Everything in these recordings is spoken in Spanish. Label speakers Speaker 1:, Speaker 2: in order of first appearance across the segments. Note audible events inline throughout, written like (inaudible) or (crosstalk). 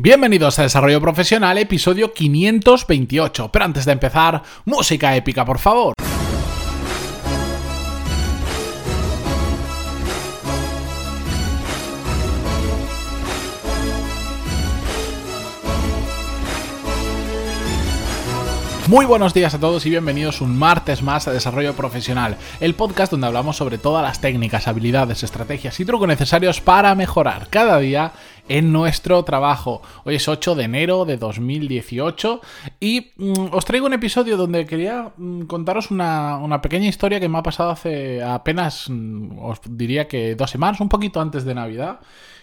Speaker 1: Bienvenidos a Desarrollo Profesional, episodio 528. Pero antes de empezar, música épica, por favor. Muy buenos días a todos y bienvenidos un martes más a Desarrollo Profesional, el podcast donde hablamos sobre todas las técnicas, habilidades, estrategias y trucos necesarios para mejorar cada día en nuestro trabajo. Hoy es 8 de enero de 2018 y mm, os traigo un episodio donde quería mm, contaros una, una, pequeña historia que me ha pasado hace apenas, mm, os diría que dos semanas, un poquito antes de Navidad.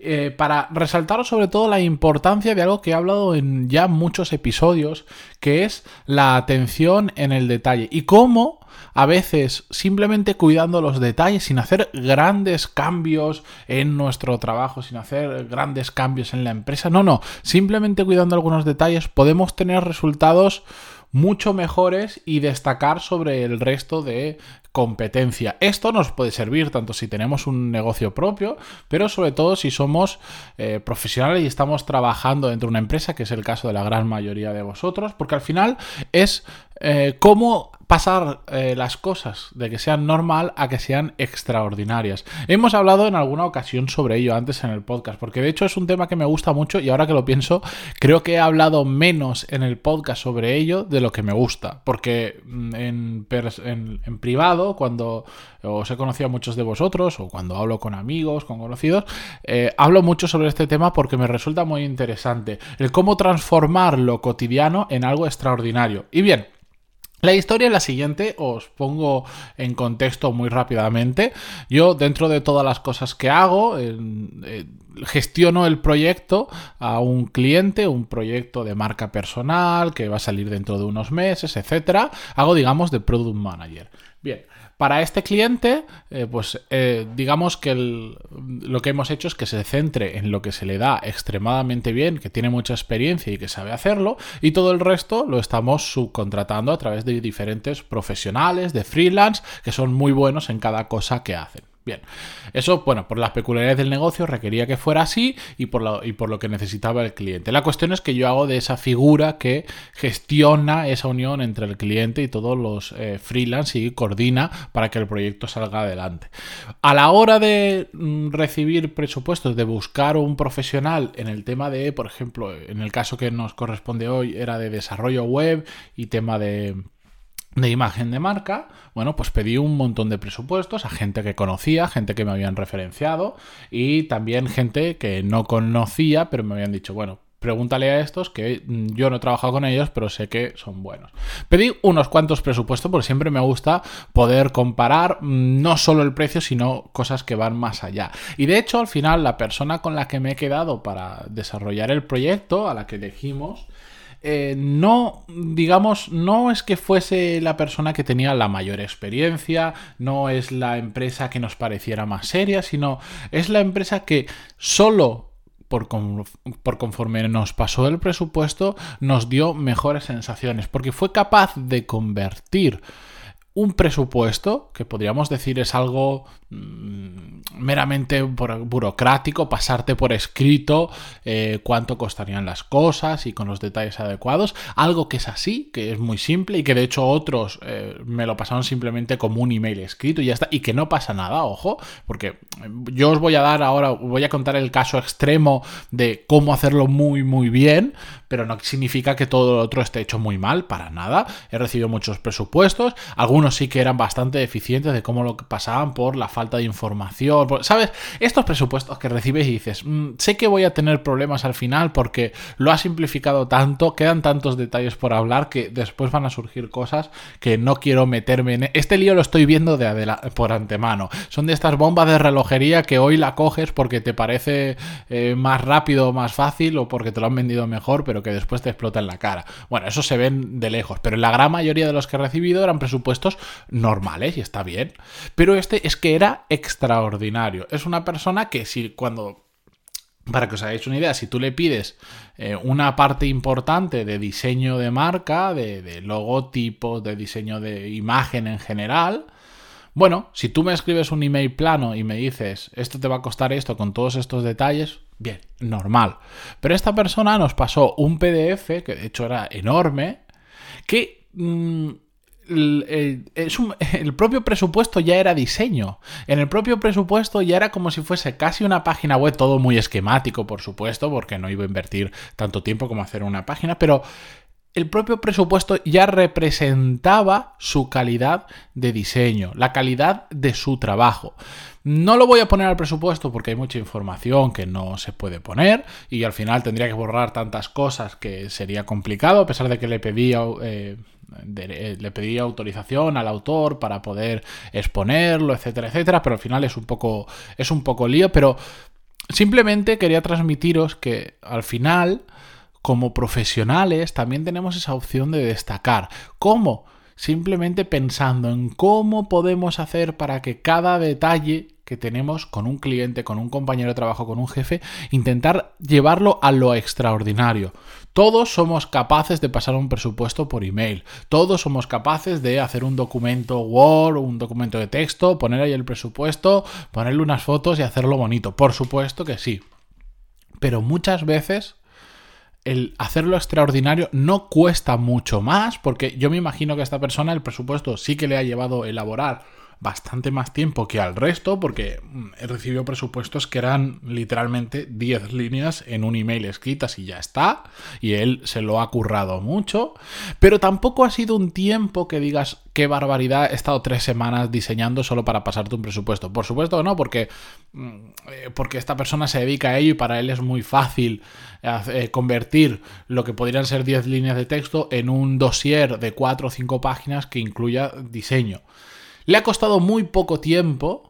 Speaker 1: Eh, para resaltaros sobre todo la importancia de algo que he hablado en ya muchos episodios, que es la atención en el detalle. Y cómo a veces simplemente cuidando los detalles sin hacer grandes cambios en nuestro trabajo, sin hacer grandes cambios en la empresa, no, no, simplemente cuidando algunos detalles podemos tener resultados mucho mejores y destacar sobre el resto de competencia. Esto nos puede servir tanto si tenemos un negocio propio, pero sobre todo si somos eh, profesionales y estamos trabajando dentro de una empresa, que es el caso de la gran mayoría de vosotros, porque al final es eh, cómo pasar eh, las cosas de que sean normal a que sean extraordinarias. Hemos hablado en alguna ocasión sobre ello antes en el podcast, porque de hecho es un tema que me gusta mucho y ahora que lo pienso, creo que he hablado menos en el podcast sobre ello de lo que me gusta, porque mm, en, en, privado, cuando os he conocido a muchos de vosotros o cuando hablo con amigos, con conocidos, eh, hablo mucho sobre este tema porque me resulta muy interesante, el cómo transformar lo cotidiano en algo extraordinario. Y bien, la historia es la siguiente, os pongo en contexto muy rápidamente. Yo, dentro de todas las cosas que hago, eh, gestiono el proyecto a un cliente, un proyecto de marca personal que va a salir dentro de unos meses, etcétera. Hago, digamos, de product manager. Bien, para este cliente, eh, pues eh, digamos que lo que hemos hecho es que se centre en lo que se le da extremadamente bien, que tiene mucha experiencia y que sabe hacerlo, y todo el resto lo estamos subcontratando a través de diferentes profesionales, de freelance, que son muy buenos en cada cosa que hacen. Bien, eso, bueno, por las peculiaridades del negocio requería que fuera así y por, lo, y por lo que necesitaba el cliente. La cuestión es que yo hago de esa figura que gestiona esa unión entre el cliente y todos los eh, freelance y coordina para que el proyecto salga adelante. A la hora de mm, recibir presupuestos, de buscar un profesional en el tema de, por ejemplo, en el caso que nos corresponde hoy era de desarrollo web y tema de de imagen de marca, bueno, pues pedí un montón de presupuestos a gente que conocía, gente que me habían referenciado y también gente que no conocía, pero me habían dicho, bueno, pregúntale a estos que mm, yo no he trabajado con ellos, pero sé que son buenos. Pedí unos cuantos presupuestos porque siempre me gusta poder comparar mm, no solo el precio, sino cosas que van más allá. Y de hecho, al final, la persona con la que me he quedado para desarrollar el proyecto, a la que elegimos, eh, no, digamos, no es que fuese la persona que tenía la mayor experiencia, no es la empresa que nos pareciera más seria, sino es la empresa que solo por, conforme nos pasó el presupuesto, nos dio mejores sensaciones, porque fue capaz de convertir un presupuesto, que podríamos decir es algo meramente burocrático, pasarte por escrito eh, cuánto costarían las cosas y con los detalles adecuados, algo que es así, que es muy simple y que de hecho otros eh, me lo pasaron simplemente como un email escrito y ya está, y que no pasa nada, ojo, porque yo os voy a dar ahora, voy a contar el caso extremo de cómo hacerlo muy muy bien, pero no significa que todo lo otro esté hecho muy mal, para nada, he recibido muchos presupuestos, algunos sí que eran bastante eficientes de cómo lo pasaban por la falta de información. ¿Sabes? Estos presupuestos que recibes y dices, mm, sé que voy a tener problemas al final porque lo ha simplificado tanto, quedan tantos detalles por hablar que después van a surgir cosas que no quiero meterme en. Este lío lo estoy viendo de por antemano. Son de estas bombas de relojería que hoy la coges porque te parece eh, más rápido más fácil o porque te lo han vendido mejor, pero que después te explota en la cara. Bueno, eso se ven de lejos, pero la gran mayoría de los que he recibido eran presupuestos normales y está bien. Pero este es que era extraordinario. Es una persona que si cuando para que os hagáis una idea, si tú le pides eh, una parte importante de diseño de marca, de, de logotipo, de diseño de imagen en general, bueno, si tú me escribes un email plano y me dices, esto te va a costar esto con todos estos detalles, Bien, normal. Pero esta persona nos pasó un PDF, que de hecho era enorme, que mm, (laughs) el, propio presupuesto ya era diseño. En el propio presupuesto ya era como si fuese casi una página web, todo muy esquemático, por supuesto, porque no iba a invertir tanto tiempo como hacer una página, pero el propio presupuesto ya representaba su calidad de diseño, la calidad de su trabajo. No lo voy a poner al presupuesto porque hay mucha información que no se puede poner y al final tendría que borrar tantas cosas que sería complicado, a pesar de que le pedía, eh, eh, le pedía autorización al autor para poder exponerlo, etcétera, etcétera, pero al final es un poco, es un poco lío, pero simplemente quería transmitiros que al final como profesionales también tenemos esa opción de destacar. ¿Cómo? Simplemente pensando en cómo podemos hacer para que cada detalle que tenemos con un cliente, con un compañero de trabajo, con un jefe, intentar llevarlo a lo extraordinario. Todos somos capaces de pasar un presupuesto por email. Todos somos capaces de hacer un documento Word, un documento de texto, poner ahí el presupuesto, ponerle unas fotos y hacerlo bonito. Por supuesto que sí. Pero muchas veces el hacerlo extraordinario no cuesta mucho más, porque yo me imagino que a esta persona el presupuesto sí que le ha llevado elaborar bastante más tiempo que al resto, porque mm, he recibido presupuestos que eran literalmente 10 líneas en un email escritas y ya está, y él se lo ha currado mucho, pero tampoco ha sido un tiempo que digas qué barbaridad, he estado tres semanas diseñando solo para pasarte un presupuesto. Por supuesto no, porque, mm, eh, porque esta persona se dedica a ello y para él es muy fácil eh, convertir lo que podrían ser 10 líneas de texto en un dossier de 4 o 5 páginas que incluya diseño. Le ha costado muy poco tiempo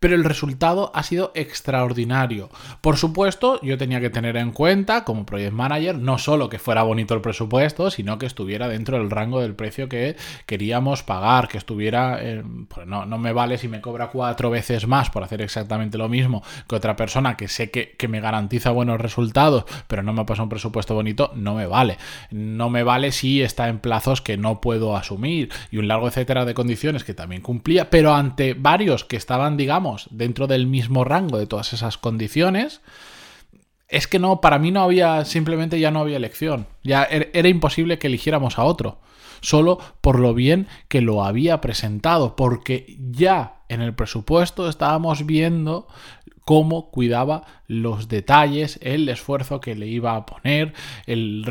Speaker 1: pero el resultado ha sido extraordinario. Por supuesto, yo tenía que tener en cuenta como project manager no solo que fuera bonito el presupuesto, sino que estuviera dentro del rango del precio que queríamos pagar, que estuviera, pues no, no, me vale si me cobra cuatro veces más por hacer exactamente lo mismo que otra persona que sé que, que me garantiza buenos resultados, pero no me pasa un presupuesto bonito, no me vale. No me vale si está en plazos que no puedo asumir y un largo etcétera de condiciones que también cumplía, pero ante varios que estaban, digamos, dentro del mismo rango de todas esas condiciones, es que no, para mí no había, simplemente ya no había elección. Ya er, era imposible que eligiéramos a otro. Solo por lo bien que lo había presentado, porque ya en el presupuesto estábamos viendo cómo cuidaba los detalles, el esfuerzo que le iba a poner, el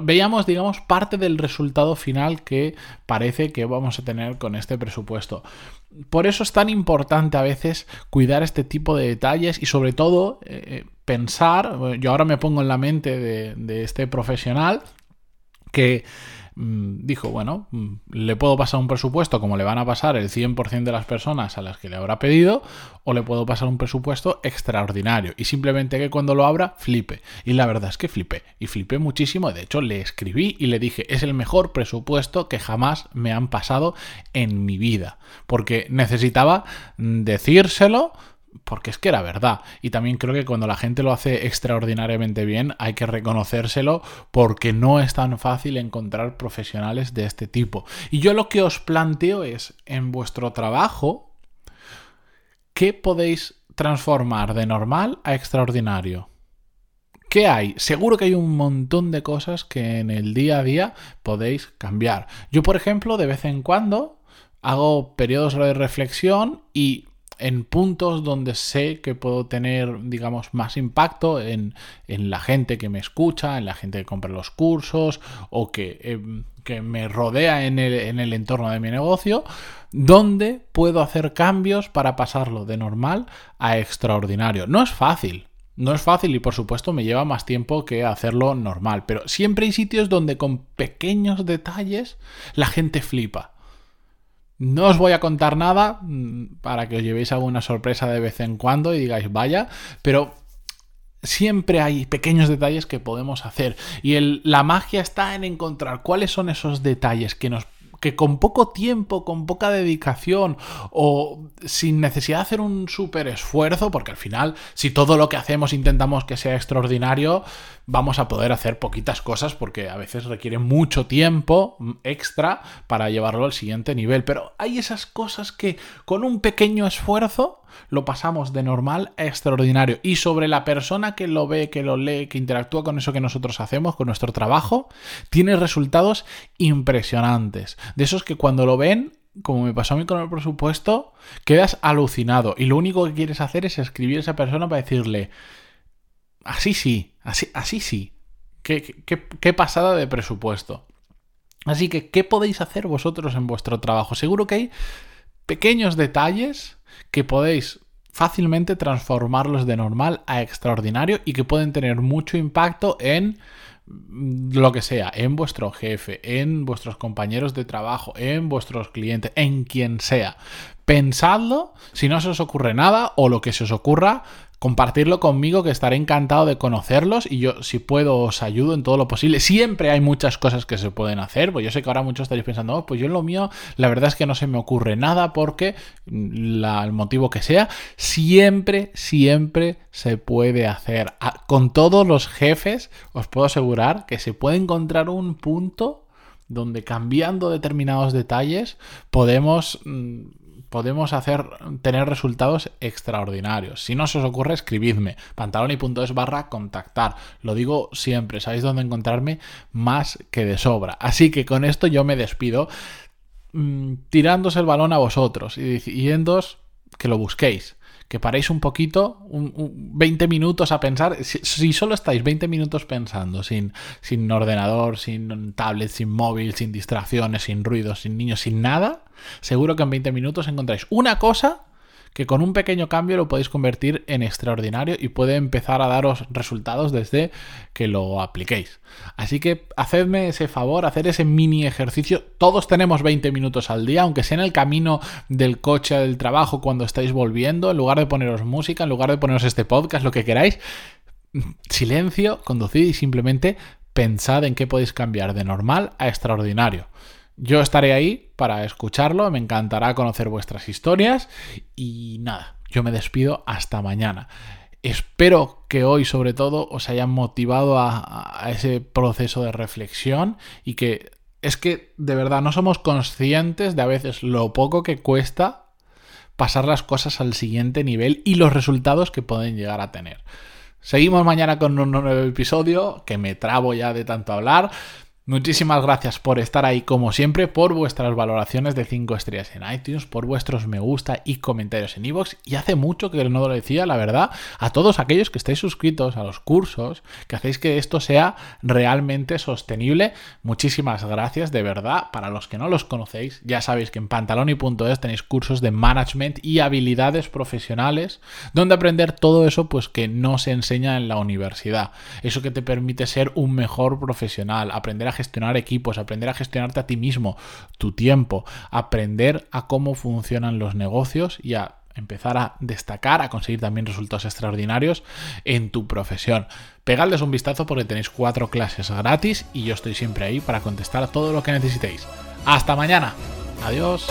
Speaker 1: veíamos, digamos, parte del resultado final que parece que vamos a tener con este presupuesto. Por eso es tan importante a veces cuidar este tipo de detalles y sobre todo eh, eh, pensar, yo ahora me pongo en la mente de este profesional que Mm, dijo, bueno, mm, le puedo pasar un presupuesto como le van a pasar el 100% de las personas a las que le habrá pedido, o le puedo pasar un presupuesto extraordinario y simplemente que cuando lo abra flipe. Y la verdad es que flipé, y flipé muchísimo, de hecho le escribí y le dije, es el mejor presupuesto que jamás me han pasado en mi vida, porque necesitaba mm, decírselo, porque es que era verdad. Y también creo que cuando la gente lo hace extraordinariamente bien hay que reconocérselo porque no es tan fácil encontrar profesionales de este tipo. Y yo lo que os planteo es, en vuestro trabajo, ¿qué podéis transformar de normal a extraordinario? ¿Qué hay? Seguro que hay un montón de cosas que en el día a día podéis cambiar. Yo, por ejemplo, de vez en cuando hago periodos de reflexión y en puntos donde sé que puedo tener, digamos, más impacto en, la gente que me escucha, en la gente que compra los cursos o que, em, que me rodea en el, en el entorno de mi negocio, donde puedo hacer cambios para pasarlo de normal a extraordinario. No es fácil, no es fácil y por supuesto me lleva más tiempo que hacerlo normal, pero siempre hay sitios donde con pequeños detalles la gente flipa. No os voy a contar nada mm, para que os llevéis alguna sorpresa de vez en cuando y digáis, vaya, pero siempre hay pequeños detalles que podemos hacer. Y la magia está en encontrar cuáles son esos detalles que nos que con poco tiempo, con poca dedicación o sin necesidad de hacer un súper esfuerzo, porque al final, si todo lo que hacemos intentamos que sea extraordinario, vamos a poder hacer poquitas cosas porque a veces requiere mucho tiempo extra para llevarlo al siguiente nivel. Pero hay esas cosas que con un pequeño esfuerzo lo pasamos de normal a extraordinario. Y sobre la persona que lo ve, que lo lee, que interactúa con eso que nosotros hacemos, con nuestro trabajo, tiene resultados impresionantes. De esos que cuando lo ven como me pasó a mí con el presupuesto, quedas alucinado y lo único que quieres hacer es escribir a esa persona para decirle, así sí, así, sí, qué pasada de presupuesto. Así que, ¿qué podéis hacer vosotros en vuestro trabajo? Seguro que hay pequeños detalles que podéis fácilmente transformarlos de normal a extraordinario y que pueden tener mucho impacto en lo que sea, en vuestro jefe, en vuestros compañeros de trabajo, en vuestros clientes, en quien sea. Pensadlo, si no se os ocurre nada o lo que se os ocurra, compartirlo conmigo que estaré encantado de conocerlos y yo si puedo os ayudo en todo lo posible. Siempre hay muchas cosas que se pueden hacer, pues yo sé que ahora muchos estaréis pensando, oh, pues yo en lo mío la verdad es que no se me ocurre nada porque el motivo que sea, siempre, siempre se puede hacer. Con todos los jefes os puedo asegurar que se puede encontrar un punto donde cambiando determinados detalles podemos mm, podemos hacer, tener resultados extraordinarios. Si no se os ocurre, escribidme. pantaloni.es barra contactar. Lo digo siempre, sabéis dónde encontrarme más que de sobra. Así que con esto yo me despido mm, tirándose el balón a vosotros y diciéndoos que lo busquéis que paréis un poquito, un, 20 minutos a pensar. Si, solo estáis 20 minutos pensando, sin, sin ordenador, sin tablet, sin móvil, sin distracciones, sin ruidos, sin niños, sin nada, seguro que en 20 minutos encontráis una cosa que con un pequeño cambio lo podéis convertir en extraordinario y puede empezar a daros resultados desde que lo apliquéis. Así que hacedme ese favor, hacer ese mini ejercicio. Todos tenemos 20 minutos al día, aunque sea en el camino del coche del trabajo cuando estáis volviendo, en lugar de poneros música, en lugar de poneros este podcast, lo que queráis. Silencio, conducid y simplemente pensad en qué podéis cambiar de normal a extraordinario. Yo estaré ahí para escucharlo, me encantará conocer vuestras historias y nada, yo me despido hasta mañana. Espero que hoy sobre todo os haya motivado a, ese proceso de reflexión y que es que de verdad no somos conscientes de a veces lo poco que cuesta pasar las cosas al siguiente nivel y los resultados que pueden llegar a tener. Seguimos mañana con un nuevo episodio, que me trabo ya de tanto hablar. Muchísimas gracias por estar ahí como siempre, por vuestras valoraciones de 5 estrellas en iTunes, por vuestros me gusta y comentarios en iVoox. Y hace mucho que no lo decía, la verdad, a todos aquellos que estáis suscritos a los cursos, que hacéis que esto sea realmente sostenible. Muchísimas gracias, de verdad. Para los que no los conocéis, ya sabéis que en pantaloni.es tenéis cursos de management y habilidades profesionales, donde aprender todo eso pues que no se enseña en la universidad. Eso que te permite ser un mejor profesional, aprender a gestionar equipos, aprender a gestionarte a ti mismo, tu tiempo, aprender a cómo funcionan los negocios y a empezar a destacar, a conseguir también resultados extraordinarios en tu profesión. Pegadles un vistazo porque tenéis cuatro clases gratis y yo estoy siempre ahí para contestar a todo lo que necesitéis. Hasta mañana. Adiós.